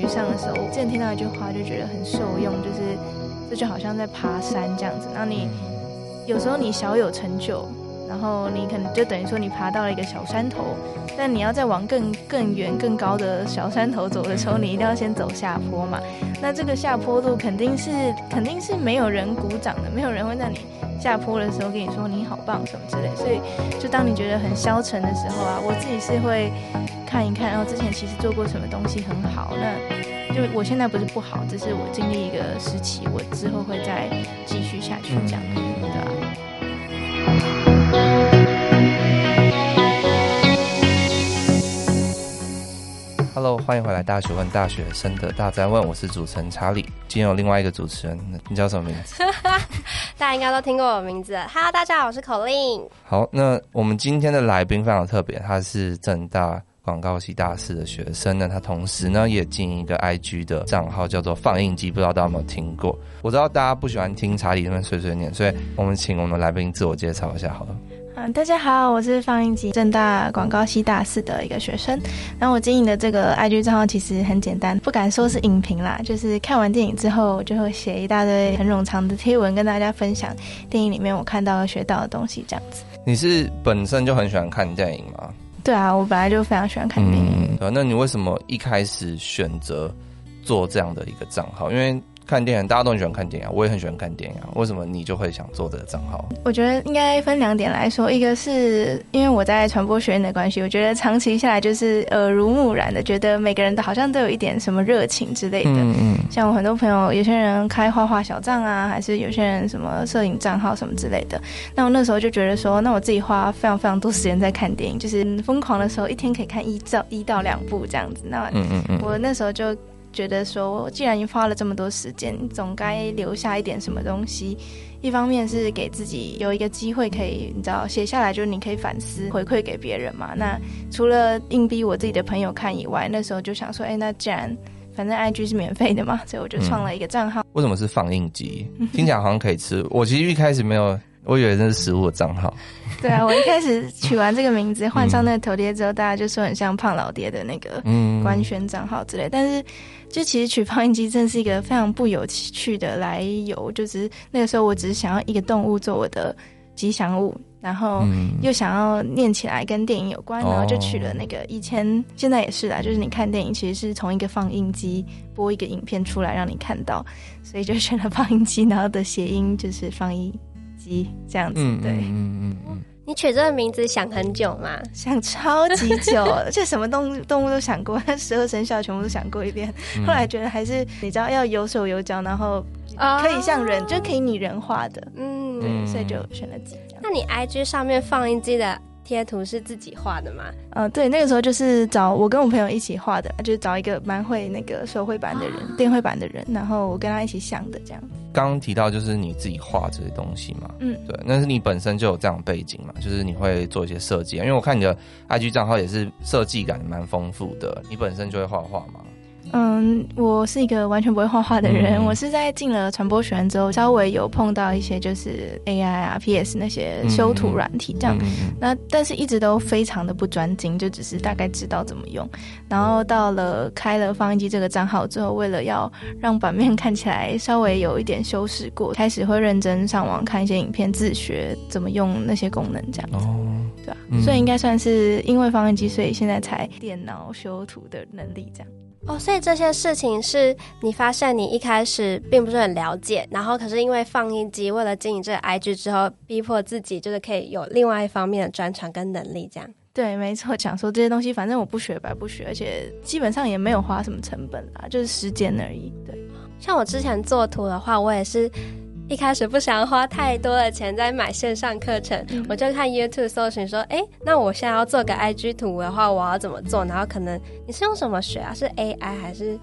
局上的时候，我之前听到一句话，就觉得很受用，就是这就好像在爬山这样子。那你有时候你小有成就，然后你可能就等于说你爬到了一个小山头，但你要再往更更远、更高的小山头走的时候，你一定要先走下坡嘛。那这个下坡路肯定是肯定是没有人鼓掌的，没有人会在你下坡的时候跟你说你好棒什么之类。所以就当你觉得很消沉的时候啊，我自己是会。看一看，然后之前其实做过什么东西很好，那就我现在不是不好，只是我经历一个时期，我之后会再继续下去这样，对吧？Hello，欢迎回来《大学问》大学生的大哉问，我是主持人查理，今天有另外一个主持人，你叫什么名字？大家应该都听过我名字。Hello，大家好，我是口令。好，那我们今天的来宾非常特别，他是正大。广告系大四的学生呢，他同时呢也经营一个 IG 的账号，叫做放映机，不知道大家有没有听过？我知道大家不喜欢听查理那边碎碎念，所以我们请我们来宾自我介绍一下好了。嗯，大家好，我是放映机正大广告系大四的一个学生。然后我经营的这个 IG 账号其实很简单，不敢说是影评啦，就是看完电影之后就会写一大堆很冗长的贴文，跟大家分享电影里面我看到和学到的东西，这样子。你是本身就很喜欢看电影吗？对啊，我本来就非常喜欢看电影。嗯，那你为什么一开始选择做这样的一个账号？因为看电影，大家都很喜欢看电影啊，我也很喜欢看电影啊。为什么你就会想做这个账号？我觉得应该分两点来说，一个是因为我在传播学院的关系，我觉得长期下来就是耳濡目染的，觉得每个人都好像都有一点什么热情之类的。嗯嗯。像我很多朋友，有些人开画画小账啊，还是有些人什么摄影账号什么之类的。那我那时候就觉得说，那我自己花非常非常多时间在看电影，就是疯狂的时候，一天可以看一到一到两部这样子。那嗯嗯嗯，我那时候就。觉得说，既然你花了这么多时间，总该留下一点什么东西。一方面是给自己有一个机会，可以你知道写下来，就是你可以反思回馈给别人嘛。那除了硬逼我自己的朋友看以外，那时候就想说，哎，那既然反正 IG 是免费的嘛，所以我就创了一个账号。为什么是放映机？听起来好像可以吃。我其实一开始没有。我以为那是食物的账号。对啊，我一开始取完这个名字，换上那个头贴之后，大家就说很像胖老爹的那个官宣账号之类。但是，就其实取放映机真是一个非常不有趣的来由，就是那个时候我只是想要一个动物做我的吉祥物，然后又想要念起来跟电影有关，然后就取了那个。以前现在也是啦，就是你看电影其实是从一个放映机播一个影片出来让你看到，所以就选了放映机，然后的谐音就是放映机。这样子，嗯、对，嗯嗯嗯，你取这个名字想很久吗？想超级久，就什么动物动物都想过，十二生肖全部都想过一遍。嗯、后来觉得还是你知道要有手有脚，然后可以像人，哦、就可以拟人化的，嗯，对，所以就选了几张。那你 IG 上面放一机的贴图是自己画的吗？嗯、呃，对，那个时候就是找我跟我朋友一起画的，就是找一个蛮会那个手绘板的人，哦、电绘板的人，然后我跟他一起想的这样。刚刚提到就是你自己画这些东西嘛，嗯，对，那是你本身就有这样背景嘛，就是你会做一些设计，因为我看你的 IG 账号也是设计感蛮丰富的，你本身就会画画吗？嗯，我是一个完全不会画画的人。嗯、我是在进了传播学院之后，稍微有碰到一些就是 AI 啊、PS 那些修图软体这样。那但是一直都非常的不专精，就只是大概知道怎么用。然后到了开了放映机这个账号之后，为了要让版面看起来稍微有一点修饰过，开始会认真上网看一些影片，自学怎么用那些功能这样子。哦，对吧、啊？嗯、所以应该算是因为放映机，所以现在才电脑修图的能力这样。哦，所以这些事情是你发现你一开始并不是很了解，然后可是因为放映机为了经营这个 IG 之后，逼迫自己就是可以有另外一方面的专长跟能力，这样。对，没错，讲说这些东西，反正我不学白不学，而且基本上也没有花什么成本啦，就是时间而已。对，像我之前做图的话，我也是。一开始不想花太多的钱在买线上课程，嗯、我就看 YouTube 搜寻说，哎，那我现在要做个 IG 图的话，我要怎么做？然后可能你是用什么学啊？是 AI 还是？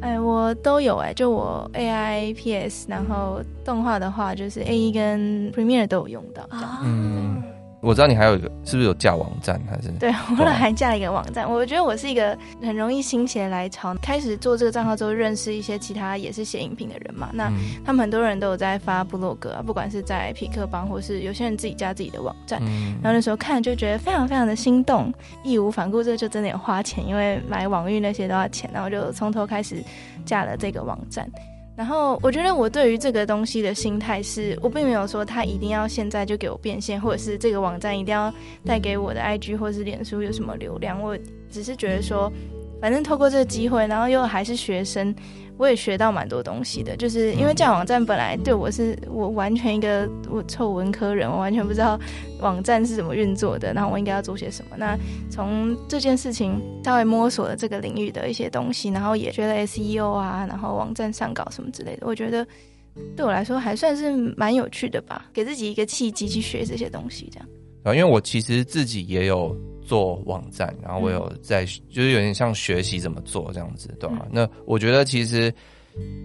哎，我都有哎，就我 AI、PS，然后动画的话就是 AE 跟 Premiere 都有用到。啊、嗯，我知道你还有一个，是不是有架网站还是？对，我后来还架了一个网站。我觉得我是一个很容易心血来潮，开始做这个账号之后，认识一些其他也是写影评的人嘛。那他们很多人都有在发部落格啊，不管是在匹克邦，或是有些人自己加自己的网站。嗯、然后那时候看就觉得非常非常的心动，义无反顾，这就真的有花钱，因为买网域那些都要钱。然后就从头开始架了这个网站。然后我觉得我对于这个东西的心态是，我并没有说他一定要现在就给我变现，或者是这个网站一定要带给我的 IG 或是脸书有什么流量。我只是觉得说，反正透过这个机会，然后又还是学生。我也学到蛮多东西的，就是因为这样网站本来对我是我完全一个我臭文科人，我完全不知道网站是怎么运作的，然后我应该要做些什么。那从这件事情稍微摸索了这个领域的一些东西，然后也学了 SEO 啊，然后网站上稿什么之类的，我觉得对我来说还算是蛮有趣的吧，给自己一个契机去学这些东西，这样。啊，因为我其实自己也有。做网站，然后我有在，嗯、就是有点像学习怎么做这样子，对吧？嗯、那我觉得其实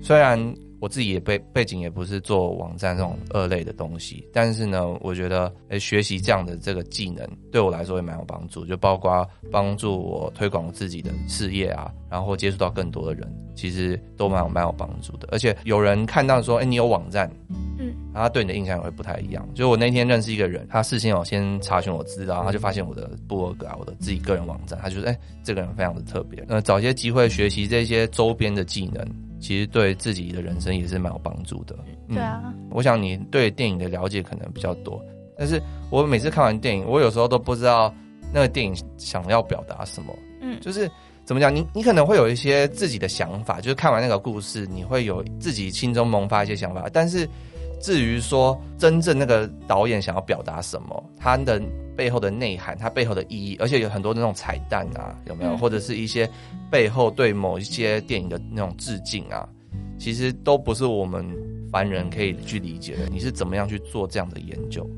虽然我自己也背背景也不是做网站这种二类的东西，但是呢，我觉得诶，学习这样的这个技能对我来说也蛮有帮助，就包括帮助我推广自己的事业啊，然后接触到更多的人，其实都蛮有蛮有帮助的。而且有人看到说，哎，你有网站。嗯他对你的印象也会不太一样。就我那天认识一个人，他事先有先查询我资料，他就发现我的部落格啊，我的自己个人网站，他就说：“哎、欸，这个人非常的特别。”呃，找一些机会学习这些周边的技能，其实对自己的人生也是蛮有帮助的。对啊、嗯，我想你对电影的了解可能比较多，但是我每次看完电影，我有时候都不知道那个电影想要表达什么。嗯，就是怎么讲，你你可能会有一些自己的想法，就是看完那个故事，你会有自己心中萌发一些想法，但是。至于说真正那个导演想要表达什么，他的背后的内涵，它背后的意义，而且有很多那种彩蛋啊，有没有？或者是一些背后对某一些电影的那种致敬啊，其实都不是我们凡人可以去理解的。你是怎么样去做这样的研究？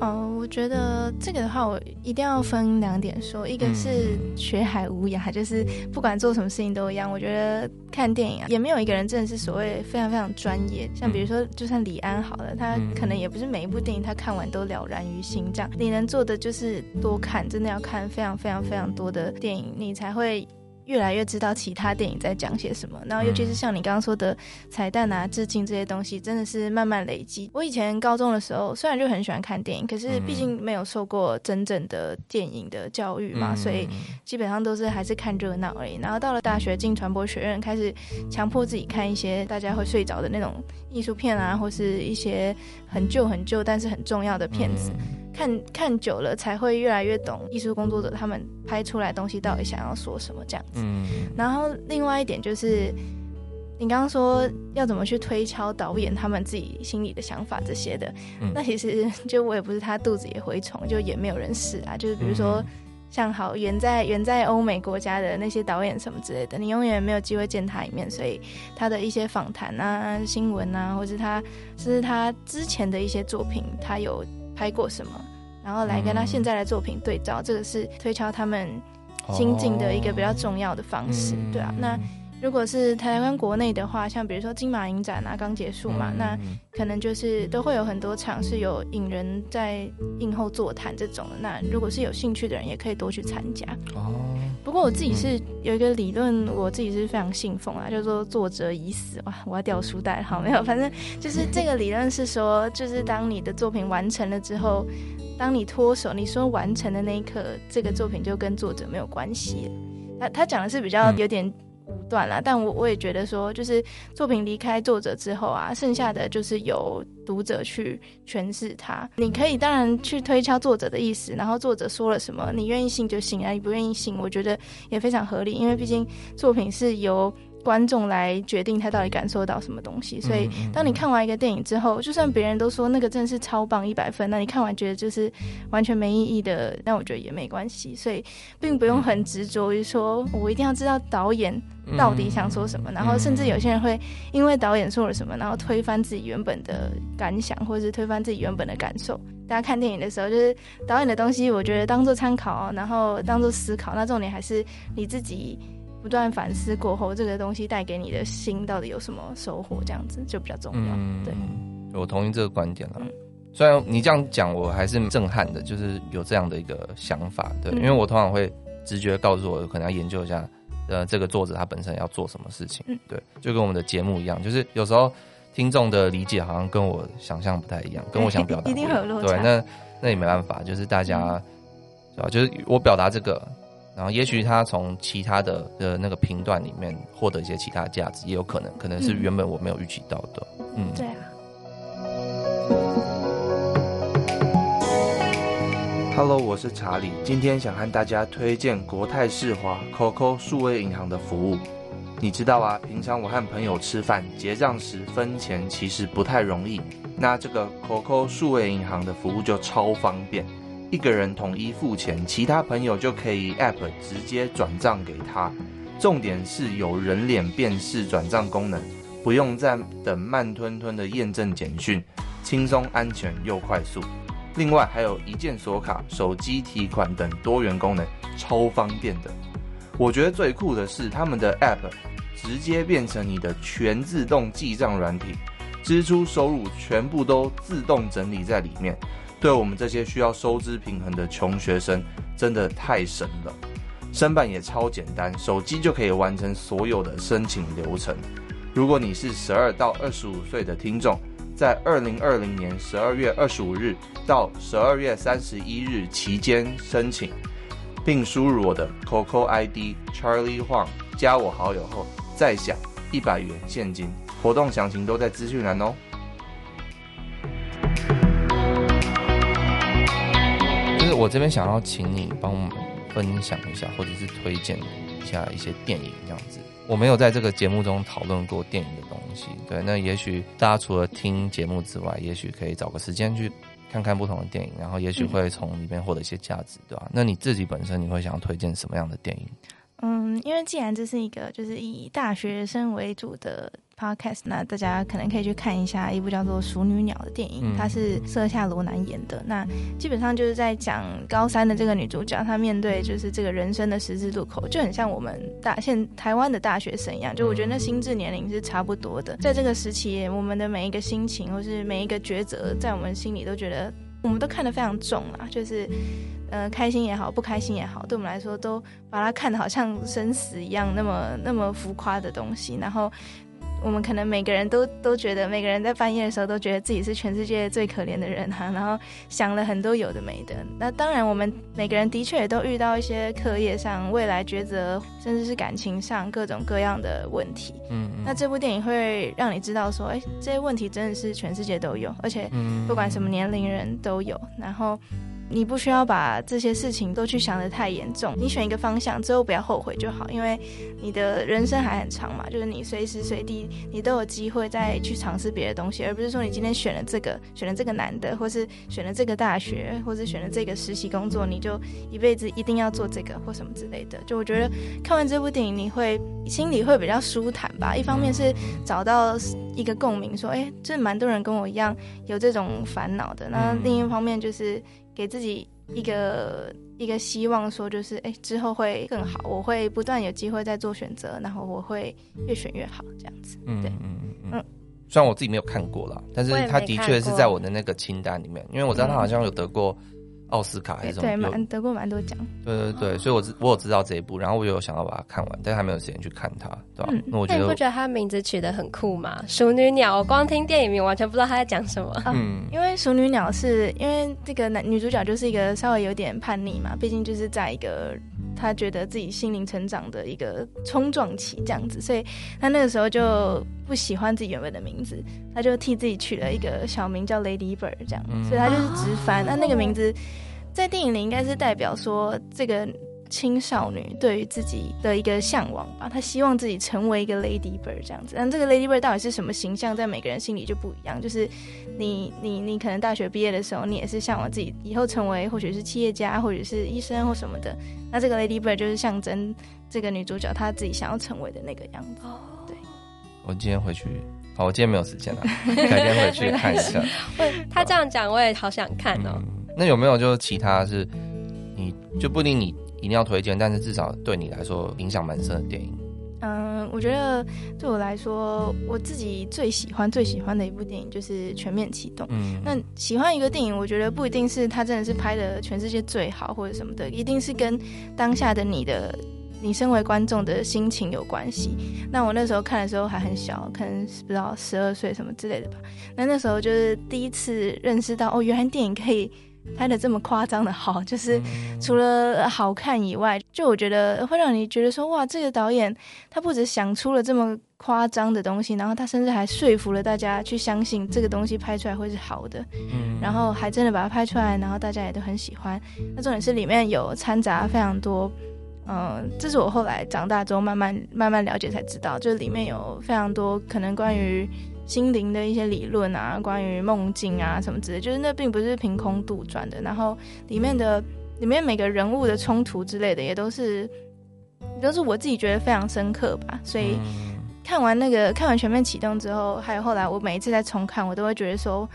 哦，我觉得这个的话，我一定要分两点说。一个是学海无涯，就是不管做什么事情都一样。我觉得看电影啊，也没有一个人真的是所谓非常非常专业。像比如说，就算李安好了，他可能也不是每一部电影他看完都了然于心这样。你能做的就是多看，真的要看非常非常非常多的电影，你才会。越来越知道其他电影在讲些什么，然后尤其是像你刚刚说的彩蛋啊、致敬这些东西，真的是慢慢累积。我以前高中的时候，虽然就很喜欢看电影，可是毕竟没有受过真正的电影的教育嘛，所以基本上都是还是看热闹而已。然后到了大学进传播学院，开始强迫自己看一些大家会睡着的那种艺术片啊，或是一些很旧很旧但是很重要的片子。看看久了，才会越来越懂艺术工作者他们拍出来东西到底想要说什么这样子。嗯，然后另外一点就是，你刚刚说要怎么去推敲导演他们自己心里的想法这些的，嗯、那其实就我也不是他肚子也蛔虫，就也没有人是啊。就是比如说像好远在远在欧美国家的那些导演什么之类的，你永远没有机会见他一面，所以他的一些访谈啊、新闻啊，或是他甚至他之前的一些作品，他有。拍过什么，然后来跟他现在的作品对照，嗯、这个是推敲他们心境的一个比较重要的方式，哦、对啊。那如果是台湾国内的话，像比如说金马影展啊，刚结束嘛，嗯、那可能就是都会有很多场是有影人在映后座谈这种的。那如果是有兴趣的人，也可以多去参加。哦。不过我自己是有一个理论，我自己是非常信奉啊，叫做作者已死。哇，我要掉书袋，好没有？反正就是这个理论是说，就是当你的作品完成了之后，当你脱手，你说完成的那一刻，这个作品就跟作者没有关系了。他他讲的是比较有点。武断了，但我我也觉得说，就是作品离开作者之后啊，剩下的就是由读者去诠释它。你可以当然去推敲作者的意思，然后作者说了什么，你愿意信就信啊，你不愿意信，我觉得也非常合理，因为毕竟作品是由。观众来决定他到底感受到什么东西，所以当你看完一个电影之后，就算别人都说那个真的是超棒一百分，那你看完觉得就是完全没意义的，那我觉得也没关系，所以并不用很执着于说我一定要知道导演到底想说什么，然后甚至有些人会因为导演说了什么，然后推翻自己原本的感想，或者是推翻自己原本的感受。大家看电影的时候，就是导演的东西，我觉得当做参考，然后当做思考，那重点还是你自己。不断反思过后，这个东西带给你的心到底有什么收获？这样子就比较重要。嗯、对，我同意这个观点了。嗯、虽然你这样讲，我还是震撼的，就是有这样的一个想法，对，嗯、因为我通常会直觉告诉我，可能要研究一下，呃，这个作者他本身要做什么事情，嗯、对，就跟我们的节目一样，就是有时候听众的理解好像跟我想象不太一样，跟我想表达，一定会有落差，对，那那也没办法，就是大家，是吧、嗯？就是我表达这个，然后也许他从其他的的那个频段里面获得一些其他的价值，也有可能，可能是原本我没有预期到的，嗯，对啊。Hello，我是查理。今天想和大家推荐国泰世华 COCO 数位银行的服务。你知道啊，平常我和朋友吃饭结账时分钱其实不太容易。那这个 COCO 数位银行的服务就超方便，一个人统一付钱，其他朋友就可以 App 直接转账给他。重点是有人脸辨识转账功能，不用再等慢吞吞的验证简讯，轻松、安全又快速。另外还有一键锁卡、手机提款等多元功能，超方便的。我觉得最酷的是他们的 App 直接变成你的全自动记账软体，支出收入全部都自动整理在里面。对我们这些需要收支平衡的穷学生，真的太神了。申办也超简单，手机就可以完成所有的申请流程。如果你是十二到二十五岁的听众，在二零二零年十二月二十五日到十二月三十一日期间申请，并输入我的 COCO ID Charlie Huang，加我好友后再享一百元现金。活动详情都在资讯栏哦。我这边想要请你帮我们分享一下，或者是推荐一下一些电影这样子。我没有在这个节目中讨论过电影的东西，对，那也许大家除了听节目之外，也许可以找个时间去看看不同的电影，然后也许会从里面获得一些价值，对吧？那你自己本身你会想要推荐什么样的电影？嗯，因为既然这是一个就是以大学生为主的。Podcast，那大家可能可以去看一下一部叫做《熟女鸟》的电影，嗯、它是瑟夏罗南演的。那基本上就是在讲高三的这个女主角，她面对就是这个人生的十字路口，就很像我们大现台湾的大学生一样。就我觉得那心智年龄是差不多的，在这个时期，我们的每一个心情或是每一个抉择，在我们心里都觉得我们都看得非常重啊。就是呃，开心也好，不开心也好，对我们来说都把它看得好像生死一样那么那么浮夸的东西，然后。我们可能每个人都都觉得，每个人在半夜的时候都觉得自己是全世界最可怜的人哈、啊，然后想了很多有的没的。那当然，我们每个人的确也都遇到一些课业上、未来抉择，甚至是感情上各种各样的问题。嗯，嗯，那这部电影会让你知道说，哎，这些问题真的是全世界都有，而且不管什么年龄人都有。然后。你不需要把这些事情都去想得太严重，你选一个方向之后不要后悔就好，因为你的人生还很长嘛，就是你随时随地你都有机会再去尝试别的东西，而不是说你今天选了这个，选了这个男的，或是选了这个大学，或是选了这个实习工作，你就一辈子一定要做这个或什么之类的。就我觉得看完这部电影，你会心里会比较舒坦吧。一方面是找到一个共鸣，说，哎，这蛮多人跟我一样有这种烦恼的。那另一方面就是。给自己一个一个希望，说就是哎，之后会更好，我会不断有机会再做选择，然后我会越选越好，这样子。对，嗯嗯嗯嗯。虽然我自己没有看过啦，但是他的确是在我的那个清单里面，因为我知道他好像有得过。奥斯卡还是什么？对，蛮得过蛮多奖。对对对，所以我知我有知道这一部，然后我有想要把它看完，但是还没有时间去看它，对吧？嗯、那我觉得，你不觉得它名字取得很酷吗？熟女鸟，我光听电影名完全不知道它在讲什么。嗯，因为熟女鸟是因为这个男女主角就是一个稍微有点叛逆嘛，毕竟就是在一个。他觉得自己心灵成长的一个冲撞期，这样子，所以他那个时候就不喜欢自己原本的名字，他就替自己取了一个小名叫 Lady Bird，这样，所以他就是直翻。那那个名字在电影里应该是代表说这个。青少女对于自己的一个向往吧，她希望自己成为一个 Lady Bird 这样子。但这个 Lady Bird 到底是什么形象，在每个人心里就不一样。就是你你你可能大学毕业的时候，你也是向往自己以后成为或许是企业家，或者是医生或什么的。那这个 Lady Bird 就是象征这个女主角她自己想要成为的那个样子。哦，对。我今天回去，好，我今天没有时间了，改天回去看一下。他这样讲，我也好想看哦。嗯，那有没有就是其他是，你就不一定你。一定要推荐，但是至少对你来说影响蛮深的电影。嗯，我觉得对我来说，我自己最喜欢最喜欢的一部电影就是《全面启动》。嗯，那喜欢一个电影，我觉得不一定是它真的是拍的全世界最好或者什么的，一定是跟当下的你的你身为观众的心情有关系。那我那时候看的时候还很小，可能不知道十二岁什么之类的吧。那那时候就是第一次认识到，哦，原来电影可以。拍的这么夸张的好，就是除了好看以外，就我觉得会让你觉得说，哇，这个导演他不止想出了这么夸张的东西，然后他甚至还说服了大家去相信这个东西拍出来会是好的，嗯，然后还真的把它拍出来，然后大家也都很喜欢。那重点是里面有掺杂非常多，嗯，这是我后来长大之后慢慢慢慢了解才知道，就是里面有非常多可能关于。心灵的一些理论啊，关于梦境啊什么之类，就是那并不是凭空杜撰的。然后里面的里面每个人物的冲突之类的，也都是都是我自己觉得非常深刻吧。所以看完那个看完全面启动之后，还有后来我每一次在重看，我都会觉得说，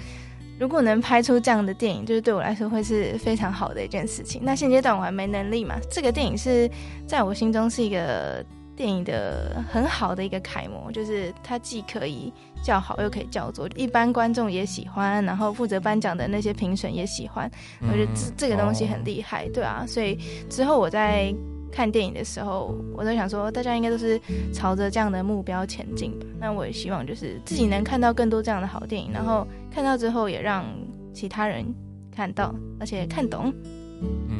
如果能拍出这样的电影，就是对我来说会是非常好的一件事情。那现阶段我还没能力嘛，这个电影是在我心中是一个。电影的很好的一个楷模，就是它既可以叫好，又可以叫座，一般观众也喜欢，然后负责颁奖的那些评审也喜欢。我觉得这这个东西很厉害，对啊。所以之后我在看电影的时候，我在想说，大家应该都是朝着这样的目标前进吧。那我也希望就是自己能看到更多这样的好电影，然后看到之后也让其他人看到，而且看懂。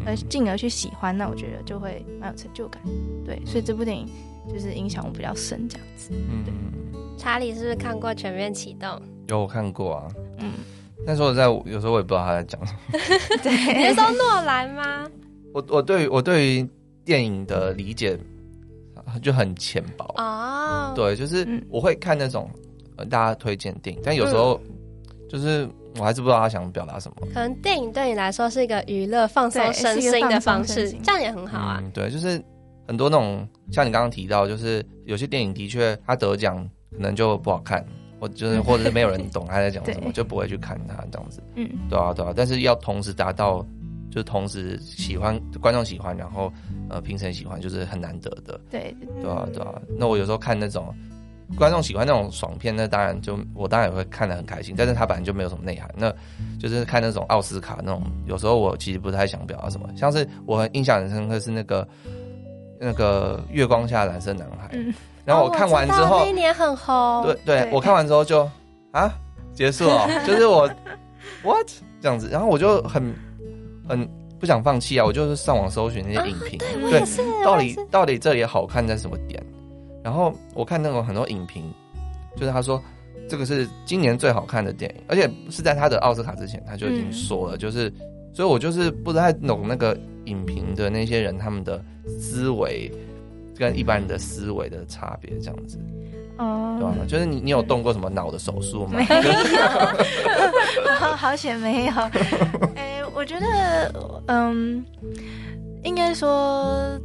而进而去喜欢，那我觉得就会蛮有成就感。对，所以这部电影就是影响我比较深，这样子。嗯，对。查理是不是看过《全面启动》？有，我看过啊。嗯。但是我在有时候我也不知道他在讲什么。对，你是说诺兰吗？我我对于我对于电影的理解就很浅薄哦。对，就是我会看那种大家推荐电影，但有时候就是。我还是不知道他想表达什么。可能电影对你来说是一个娱乐、放松身心的方式，这样也很好啊。嗯，对，就是很多那种像你刚刚提到，就是有些电影的确它得奖可能就不好看，或就是或者是没有人懂他在讲什么，就不会去看他这样子。嗯，对啊，对啊。但是要同时达到，就是同时喜欢观众喜欢，然后呃评审喜欢，就是很难得的。对，对啊，对啊。那我有时候看那种。观众喜欢那种爽片，那当然就我当然也会看得很开心。但是他本来就没有什么内涵，那就是看那种奥斯卡那种，有时候我其实不太想表达什么。像是我很印象很深刻是那个那个月光下蓝色男孩，嗯、然后我看完之后，哦、那一年很红。对对，对。我看完之后就啊结束了，就是我 what 这样子，然后我就很很不想放弃啊，我就是上网搜寻那些影评，啊、对，对到底到底这里好看在什么点？然后我看那种很多影评，就是他说这个是今年最好看的电影，而且是在他的奥斯卡之前他就已经说了，嗯、就是，所以我就是不太懂那个影评的那些人他们的思维跟一般人的思维的差别这样子，哦，对吧？就是你你有动过什么脑的手术吗？没有，好 好险没有。哎，我觉得，嗯，应该说。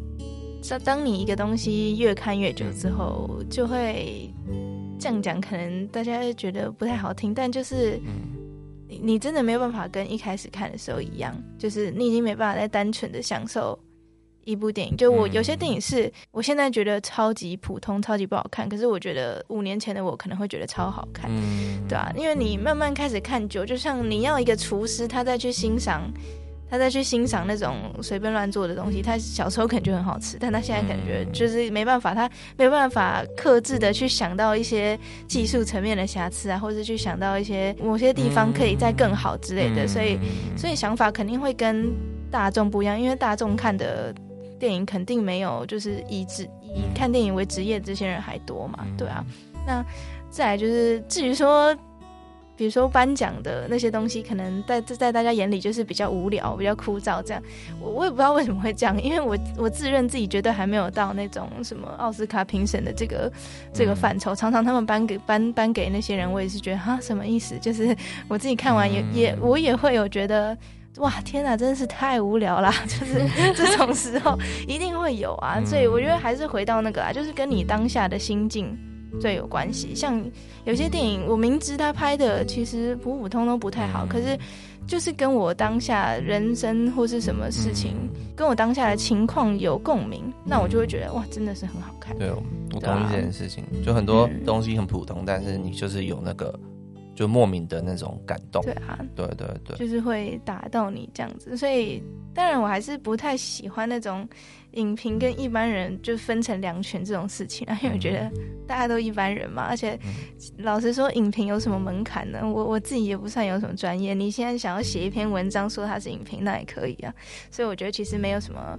当当你一个东西越看越久之后，就会这样讲，可能大家会觉得不太好听，但就是你真的没有办法跟一开始看的时候一样，就是你已经没办法再单纯的享受一部电影。就我有些电影是我现在觉得超级普通、超级不好看，可是我觉得五年前的我可能会觉得超好看，对啊，因为你慢慢开始看久，就像你要一个厨师，他再去欣赏。他再去欣赏那种随便乱做的东西，他小时候可能就很好吃，但他现在感觉就是没办法，他没有办法克制的去想到一些技术层面的瑕疵啊，或者去想到一些某些地方可以再更好之类的，所以所以想法肯定会跟大众不一样，因为大众看的电影肯定没有就是以职以看电影为职业的这些人还多嘛，对啊，那再来就是至于说。比如说颁奖的那些东西，可能在在大家眼里就是比较无聊、比较枯燥这样。我我也不知道为什么会这样，因为我我自认自己绝对还没有到那种什么奥斯卡评审的这个这个范畴。常常他们颁给颁颁给那些人，我也是觉得哈什么意思？就是我自己看完也也我也会有觉得哇天哪，真的是太无聊啦。就是这种时候一定会有啊，所以我觉得还是回到那个啊，就是跟你当下的心境。最有关系。像有些电影，我明知他拍的其实普普通通不太好，可是就是跟我当下人生或是什么事情，跟我当下的情况有共鸣，那我就会觉得哇，真的是很好看。对，我同意这件事情。就很多东西很普通，但是你就是有那个。就莫名的那种感动，对啊，对对对，就是会打到你这样子，所以当然我还是不太喜欢那种影评跟一般人就分成两群这种事情啊，因为我觉得大家都一般人嘛，而且老实说，影评有什么门槛呢？我我自己也不算有什么专业，你现在想要写一篇文章说它是影评，那也可以啊，所以我觉得其实没有什么。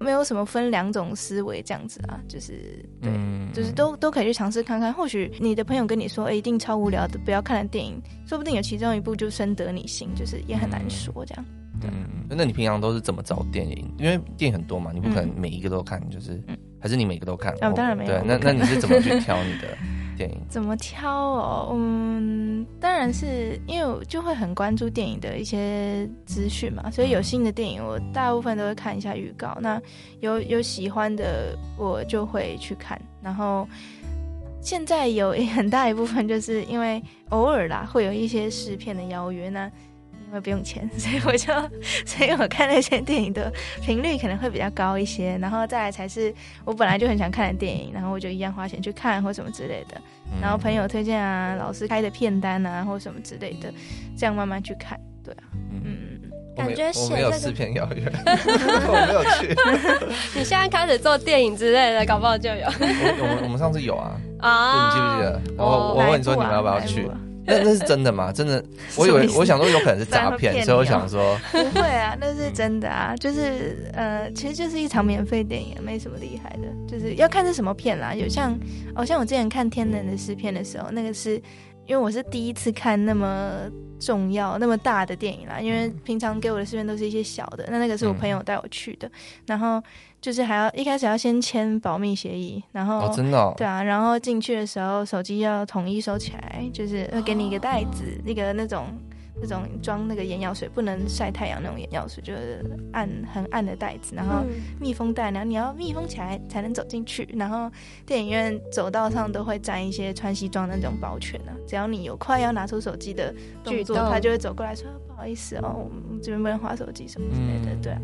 没有什么分两种思维这样子啊，就是对，嗯、就是都都可以去尝试看看。或许你的朋友跟你说，哎，一定超无聊的，不要看的电影，说不定有其中一部就深得你心，就是也很难说这样。对嗯，那你平常都是怎么找电影？因为电影很多嘛，你不可能每一个都看，就是，嗯、还是你每个都看？哦，当然没有。对，那那你是怎么去 挑你的？电影怎么挑哦？嗯，当然是因为我就会很关注电影的一些资讯嘛，所以有新的电影，我大部分都会看一下预告。那有有喜欢的，我就会去看。然后现在有很大一部分，就是因为偶尔啦，会有一些试片的邀约呢。因为不用钱，所以我就，所以我看那些电影的频率可能会比较高一些，然后再来才是我本来就很想看的电影，然后我就一样花钱去看或什么之类的，然后朋友推荐啊，老师开的片单啊或什么之类的，这样慢慢去看，对啊，嗯，感觉我没有试片邀约，我没有去，你现在开始做电影之类的，搞不好就有，我们我们上次有啊，啊，你记不记得？我我问你说你们要不要去？那那是真的吗？真的，我以为我想说有可能是诈骗，所以我想说 不会啊，那是真的啊，就是呃，其实就是一场免费电影，没什么厉害的，就是要看是什么片啦。有像哦，像我之前看《天能》的试片的时候，那个是因为我是第一次看那么重要、那么大的电影啦，因为平常给我的试片都是一些小的，那那个是我朋友带我去的，然后。就是还要一开始要先签保密协议，然后、哦、真的、哦、对啊，然后进去的时候手机要统一收起来，就是会给你一个袋子，那、哦、个那种那种装那个眼药水不能晒太阳那种眼药水，就是暗很暗的袋子，然后密封袋，然后你要密封起来才能走进去，然后电影院走道上都会站一些穿西装的那种保全呢、啊，只要你有快要拿出手机的动作，他就会走过来说不好意思哦，我们这边不能划手机什么之类的，嗯、对啊。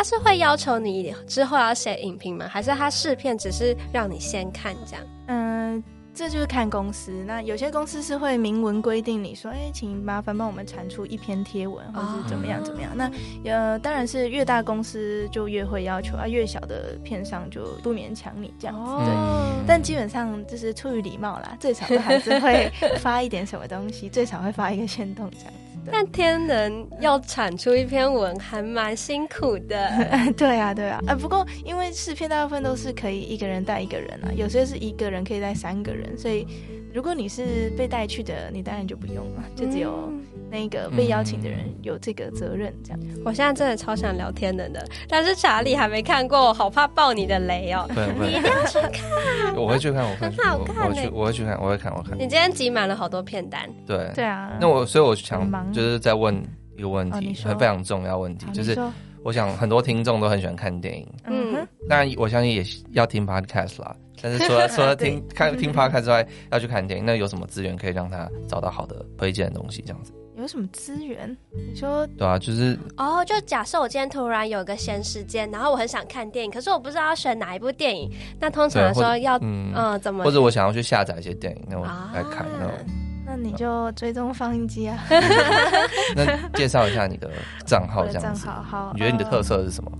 他是会要求你之后要写影评吗？还是他试片只是让你先看这样？嗯，这就是看公司。那有些公司是会明文规定你说，哎、欸，请麻烦帮我们产出一篇贴文，或是怎么样怎么样。哦、那呃，当然是越大公司就越会要求啊，越小的片商就不勉强你这样子。哦、对，但基本上就是出于礼貌啦，最少都还是会发一点什么东西，最少会发一个限动这样。但天能要产出一篇文还蛮辛苦的，对啊，对啊，呃，不过因为试片大部分都是可以一个人带一个人啊，有些是一个人可以带三个人，所以如果你是被带去的，你当然就不用了，就只有。那个被邀请的人有这个责任，这样。我现在真的超想聊天的呢，但是查理还没看过，我好怕爆你的雷哦。你一定要去看，我会去看，我会很好看，我去，我会去看，我会看，我看。你今天挤满了好多片单，对对啊。那我所以，我想就是在问一个问题，很非常重要问题，就是我想很多听众都很喜欢看电影，嗯，当然我相信也要听 podcast 啦，但是除了 除了听看听 podcast 之外，要去看电影，那有什么资源可以让他找到好的推荐的东西？这样子。有什么资源？你说对啊，就是哦，就假设我今天突然有个闲时间，然后我很想看电影，可是我不知道要选哪一部电影。那通常来说要嗯、呃、怎么？或者我想要去下载一些电影，那我来看。啊、那那你就追踪放映机啊。那介绍一下你的账号，这样子。账号好，你觉得你的特色是什么？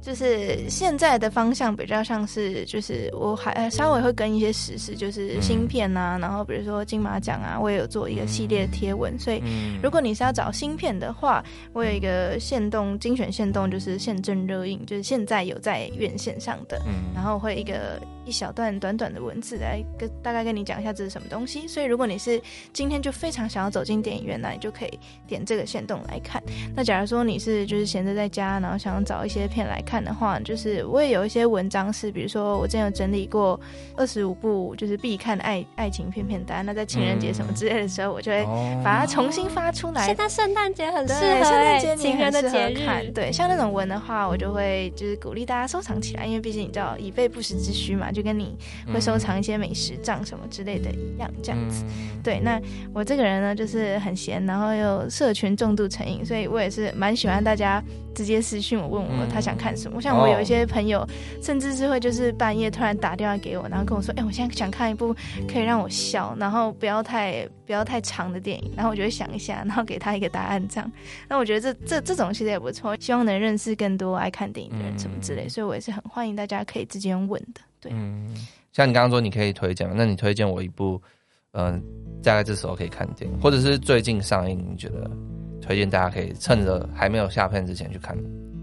就是现在的方向比较像是，就是我还稍微会跟一些时事，就是芯片啊，然后比如说金马奖啊，我也有做一个系列贴文。所以如果你是要找芯片的话，我有一个限动精选限动，就是现正热映，就是现在有在院线上的，然后会一个。一小段短短的文字来跟大概跟你讲一下这是什么东西，所以如果你是今天就非常想要走进电影院，那你就可以点这个线动来看。那假如说你是就是闲着在家，然后想要找一些片来看的话，就是我也有一些文章是，比如说我之前有整理过二十五部就是必看的爱爱情片片单。那在情人节什么之类的时候，我就会把它重新发出来。现在圣诞节很适合，圣诞节情人的节日看。对，像那种文的话，我就会就是鼓励大家收藏起来，因为毕竟你知道以备不时之需嘛。就跟你会收藏一些美食账什么之类的一样，这样子。对，那我这个人呢，就是很闲，然后又社群重度成瘾，所以我也是蛮喜欢大家直接私信我问我他想看什么。像我有一些朋友，甚至是会就是半夜突然打电话给我，然后跟我说：“哎，我现在想看一部可以让我笑，然后不要太不要太长的电影。”然后我就会想一下，然后给他一个答案这样。那我觉得这这这种其实也不错，希望能认识更多爱看电影的人什么之类，所以我也是很欢迎大家可以直接问的。对，嗯，像你刚刚说你可以推荐，那你推荐我一部。嗯、呃，大概这时候可以看电影，或者是最近上映，你觉得推荐大家可以趁着还没有下片之前去看。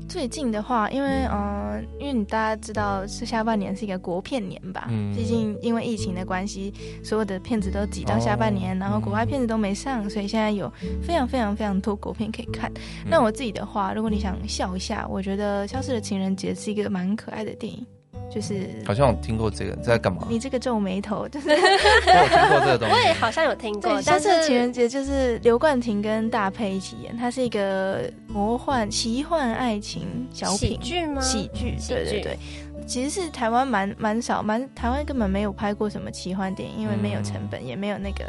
最近的话，因为嗯、呃，因为你大家知道是下半年是一个国片年吧，嗯，毕竟因为疫情的关系，所有的片子都挤到下半年，哦、然后国外片子都没上，所以现在有非常非常非常多国片可以看。嗯、那我自己的话，如果你想笑一下，我觉得《消失的情人节》是一个蛮可爱的电影。就是好像我听过这个在干嘛？你这个皱眉头，就是我听过这个东西。我也好像有听过。但是情人节就是刘冠廷跟大佩一起演，它是一个魔幻奇幻爱情小品喜剧吗？喜剧，对对对。其实是台湾蛮蛮少，蛮台湾根本没有拍过什么奇幻电影，因为没有成本，也没有那个。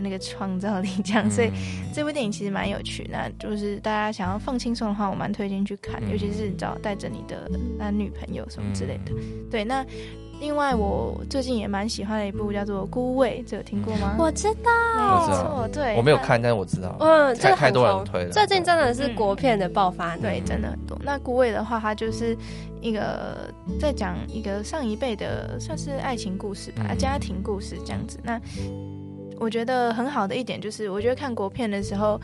那个创造力这样，所以这部电影其实蛮有趣。那就是大家想要放轻松的话，我蛮推荐去看，尤其是找带着你的男女朋友什么之类的。对，那另外我最近也蛮喜欢的一部叫做《孤味》，这有听过吗？我知道，没错，对，我没有看，但是我知道，嗯，这个太多人推了。最近真的是国片的爆发，对，真的很多。那《孤味》的话，它就是一个在讲一个上一辈的算是爱情故事吧，家庭故事这样子。那我觉得很好的一点就是，我觉得看国片的时候，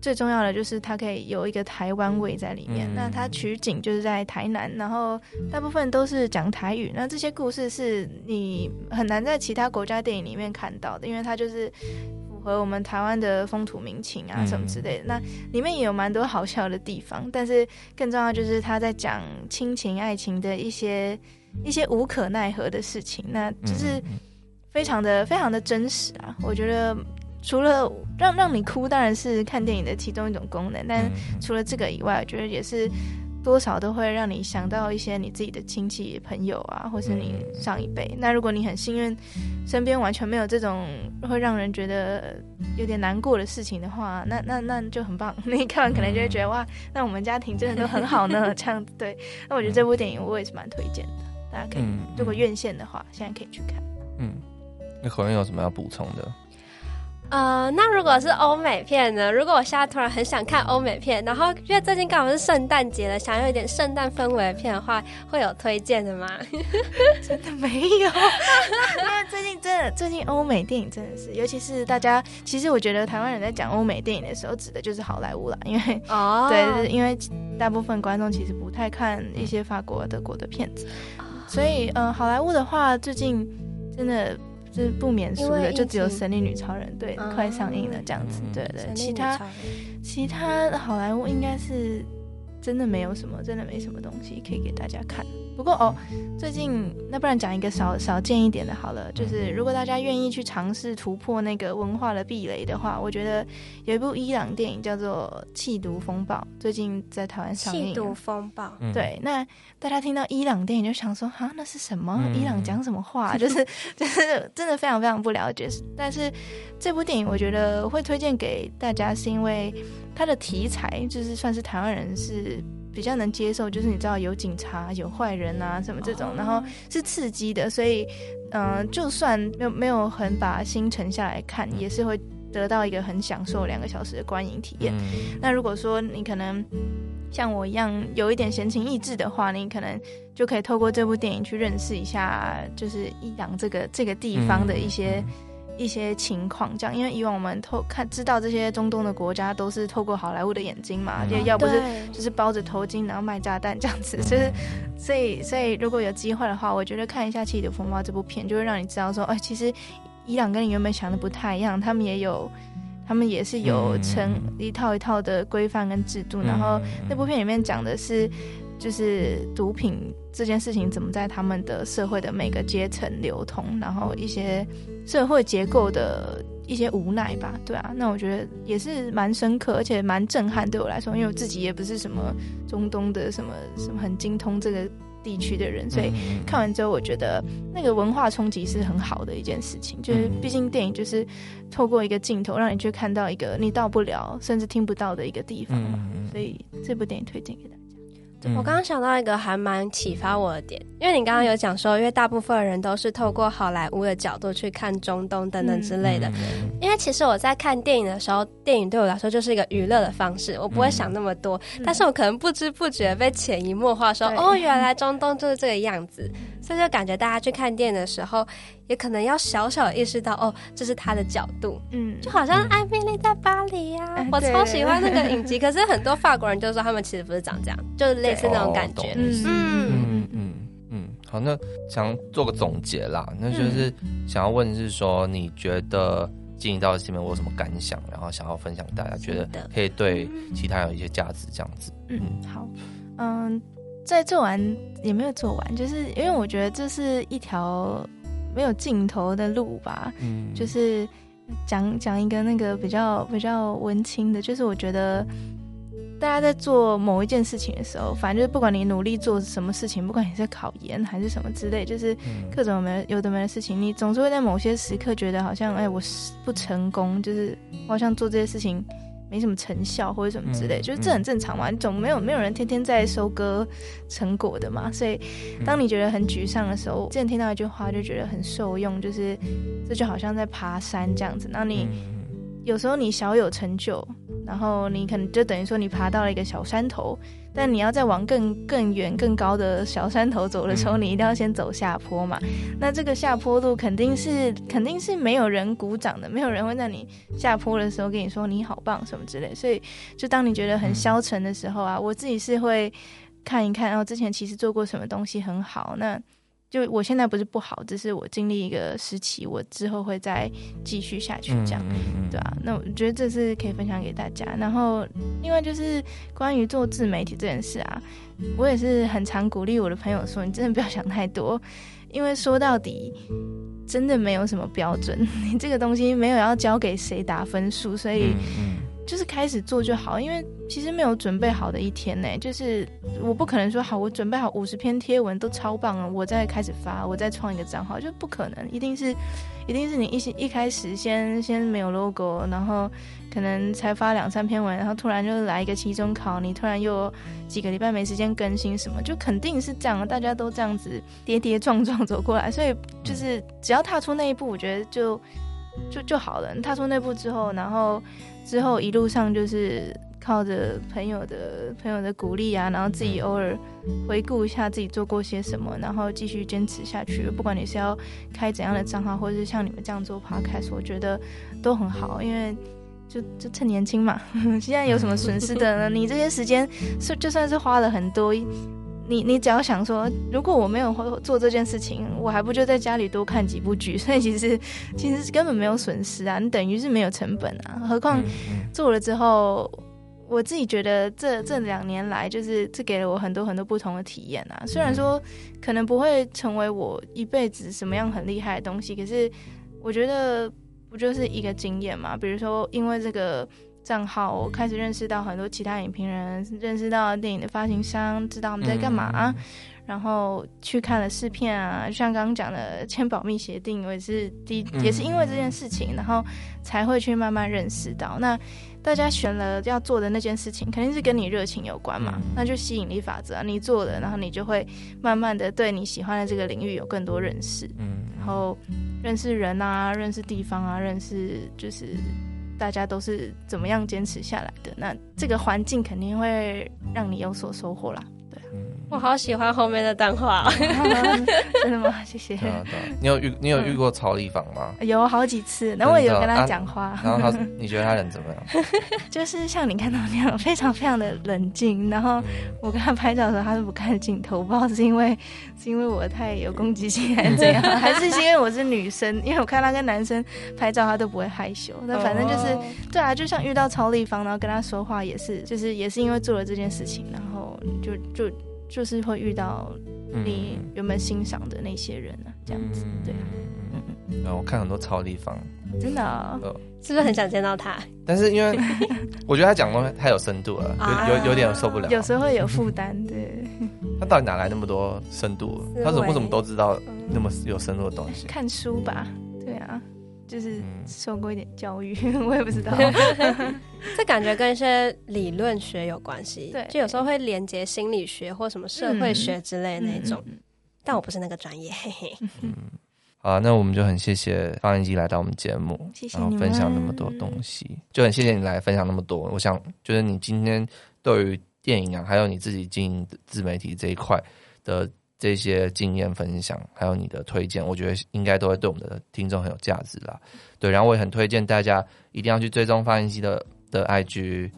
最重要的就是它可以有一个台湾味在里面。嗯、那它取景就是在台南，然后大部分都是讲台语。那这些故事是你很难在其他国家电影里面看到的，因为它就是符合我们台湾的风土民情啊什么之类的。那里面也有蛮多好笑的地方，但是更重要就是他在讲亲情、爱情的一些一些无可奈何的事情。那就是。非常的非常的真实啊！我觉得除了让让你哭，当然是看电影的其中一种功能。但除了这个以外，我觉得也是多少都会让你想到一些你自己的亲戚朋友啊，或是你上一辈。那如果你很幸运，身边完全没有这种会让人觉得有点难过的事情的话，那那那就很棒。你看完可能就会觉得哇，那我们家庭真的都很好呢。这样对。那我觉得这部电影我也是蛮推荐的，大家可以如果院线的话，现在可以去看。嗯。那可能有什么要补充的？呃，那如果是欧美片呢？如果我现在突然很想看欧美片，然后因为最近刚好是圣诞节了，想要有一点圣诞氛围的片的话，会有推荐的吗？真的没有，因为最近真的，最近欧美电影真的是，尤其是大家，其实我觉得台湾人在讲欧美电影的时候，指的就是好莱坞啦，因为哦，对，就是因为大部分观众其实不太看一些法国、德国的片子，所以嗯、呃，好莱坞的话，最近真的。是不免俗的，就只有《神力女超人》对，嗯、快上映了这样子，对对，其他其他好莱坞应该是真的没有什么，真的没什么东西可以给大家看。不过哦，最近那不然讲一个少少见一点的好了，就是如果大家愿意去尝试突破那个文化的壁垒的话，我觉得有一部伊朗电影叫做《气毒风暴》，最近在台湾上映。气毒风暴，对，那大家听到伊朗电影就想说啊，那是什么？伊朗讲什么话？就是就是真的非常非常不了解。但是这部电影我觉得会推荐给大家，是因为它的题材就是算是台湾人是。比较能接受，就是你知道有警察、有坏人啊什么这种，然后是刺激的，所以嗯、呃，就算没有没有很把心沉下来看，也是会得到一个很享受两个小时的观影体验。嗯、那如果说你可能像我一样有一点闲情逸致的话，你可能就可以透过这部电影去认识一下，就是伊朗这个这个地方的一些。嗯一些情况，这样，因为以往我们透看知道这些中东的国家都是透过好莱坞的眼睛嘛，就、嗯、要不是就是包着头巾然后卖炸弹这样子，就是所以所以如果有机会的话，我觉得看一下《缉毒风暴》这部片，就会让你知道说，哎，其实伊朗跟你原本想的不太一样，他们也有，他们也是有成一套一套的规范跟制度，然后那部片里面讲的是。就是毒品这件事情怎么在他们的社会的每个阶层流通，然后一些社会结构的一些无奈吧，对啊，那我觉得也是蛮深刻，而且蛮震撼对我来说，因为我自己也不是什么中东的什么什么很精通这个地区的人，所以看完之后，我觉得那个文化冲击是很好的一件事情。就是毕竟电影就是透过一个镜头，让你去看到一个你到不了，甚至听不到的一个地方嘛。所以这部电影推荐给大家。我刚刚想到一个还蛮启发我的点，因为你刚刚有讲说，因为大部分人都是透过好莱坞的角度去看中东等等之类的。因为其实我在看电影的时候，电影对我来说就是一个娱乐的方式，我不会想那么多。但是我可能不知不觉被潜移默化说，哦，原来中东就是这个样子。所以就感觉大家去看电影的时候，也可能要小小意识到，哦，这是他的角度，嗯，就好像《艾米莉在巴黎》呀，我超喜欢那个影集。可是很多法国人就说他们其实不是长这样，就是类似那种感觉。嗯嗯嗯嗯，好，那想做个总结啦，那就是想要问是说，你觉得进到戏里面我有什么感想，然后想要分享给大家，觉得可以对其他有一些价值这样子。嗯，好，嗯。在做完也没有做完，就是因为我觉得这是一条没有尽头的路吧。嗯，就是讲讲一个那个比较比较文青的，就是我觉得大家在做某一件事情的时候，反正就是不管你努力做什么事情，不管你是考研还是什么之类，就是各种没有的没的事情，你总是会在某些时刻觉得好像哎，我不成功，就是我好像做这些事情。没什么成效或者什么之类，就是这很正常嘛。你总没有没有人天天在收割成果的嘛。所以，当你觉得很沮丧的时候，之前听到一句话就觉得很受用，就是这就好像在爬山这样子。那你有时候你小有成就，然后你可能就等于说你爬到了一个小山头。但你要再往更更远、更高的小山头走的时候，你一定要先走下坡嘛。那这个下坡路肯定是肯定是没有人鼓掌的，没有人会在你下坡的时候跟你说你好棒什么之类。所以，就当你觉得很消沉的时候啊，我自己是会看一看，然后之前其实做过什么东西很好，那。就我现在不是不好，只是我经历一个时期，我之后会再继续下去，这样，对啊。那我觉得这是可以分享给大家。然后，另外就是关于做自媒体这件事啊，我也是很常鼓励我的朋友说，你真的不要想太多，因为说到底，真的没有什么标准，你这个东西没有要交给谁打分数，所以。就是开始做就好，因为其实没有准备好的一天呢。就是我不可能说好，我准备好五十篇贴文都超棒了，我再开始发，我再创一个账号，就不可能。一定是，一定是你一一开始先先没有 logo，然后可能才发两三篇文，然后突然就来一个期中考，你突然又几个礼拜没时间更新什么，就肯定是这样。大家都这样子跌跌撞撞走过来，所以就是只要踏出那一步，我觉得就就就好了。踏出那步之后，然后。之后一路上就是靠着朋友的朋友的鼓励啊，然后自己偶尔回顾一下自己做过些什么，然后继续坚持下去。不管你是要开怎样的账号，或者是像你们这样做 podcast，我觉得都很好，因为就就趁年轻嘛。现在有什么损失的呢？你这些时间是就算是花了很多。你你只要想说，如果我没有做这件事情，我还不就在家里多看几部剧？所以其实其实根本没有损失啊，你等于是没有成本啊。何况做了之后，我自己觉得这这两年来，就是这给了我很多很多不同的体验啊。虽然说可能不会成为我一辈子什么样很厉害的东西，可是我觉得不就是一个经验嘛？比如说因为这个。账号，我开始认识到很多其他影评人，认识到电影的发行商，知道我们在干嘛，啊，嗯、然后去看了试片啊，就像刚刚讲的签保密协定，我也是第也是因为这件事情，然后才会去慢慢认识到，那大家选了要做的那件事情，肯定是跟你热情有关嘛，那就吸引力法则，你做了，然后你就会慢慢的对你喜欢的这个领域有更多认识，嗯，然后认识人啊，认识地方啊，认识就是。大家都是怎么样坚持下来的？那这个环境肯定会让你有所收获啦。我好喜欢后面的动画，真的吗？谢谢。你有遇你有遇过曹丽芳吗？有好几次，然后我也有跟他讲话。然后他，你觉得他人怎么样？就是像你看到那样，非常非常的冷静。然后我跟他拍照的时候，他是不看镜头，不知道是因为是因为我太有攻击性还是怎样，还是是因为我是女生？因为我看他跟男生拍照，他都不会害羞。那反正就是对啊，就像遇到曹丽芳，然后跟他说话也是，就是也是因为做了这件事情，然后就就。就是会遇到你原本欣赏的那些人呢、啊，这样子，对啊，嗯嗯。然后我看很多超立方，真的、哦，是不是很想见到他？但是因为我觉得他讲的太有深度了，有有有点受不了。有时候会有负担，对。他到底哪来那么多深度？他怎么为什么都知道那么有深度的东西？看书吧，对啊，就是受过一点教育，我也不知道。这感觉跟一些理论学有关系，对，就有时候会连接心理学或什么社会学之类的那种。但我不是那个专业，嘿嘿。嗯，好，那我们就很谢谢放映机来到我们节目，谢谢然后分享那么多东西，就很谢谢你来分享那么多。我想，就是你今天对于电影啊，还有你自己经营自媒体这一块的这些经验分享，还有你的推荐，我觉得应该都会对我们的听众很有价值啦。对，然后我也很推荐大家一定要去追踪放映机的的 IG，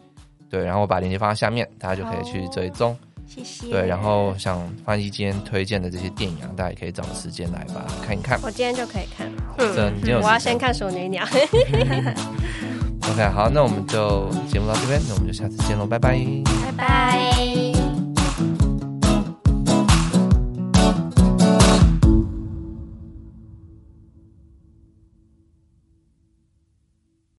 对，然后我把链接放在下面，大家就可以去追踪。谢谢。对，然后像放映机今天推荐的这些电影啊，大家也可以找个时间来吧看一看。我今天就可以看。嗯，你今天有我要先看《熟女鸟》。OK，好，那我们就节目到这边，那我们就下次见喽，拜拜。拜拜。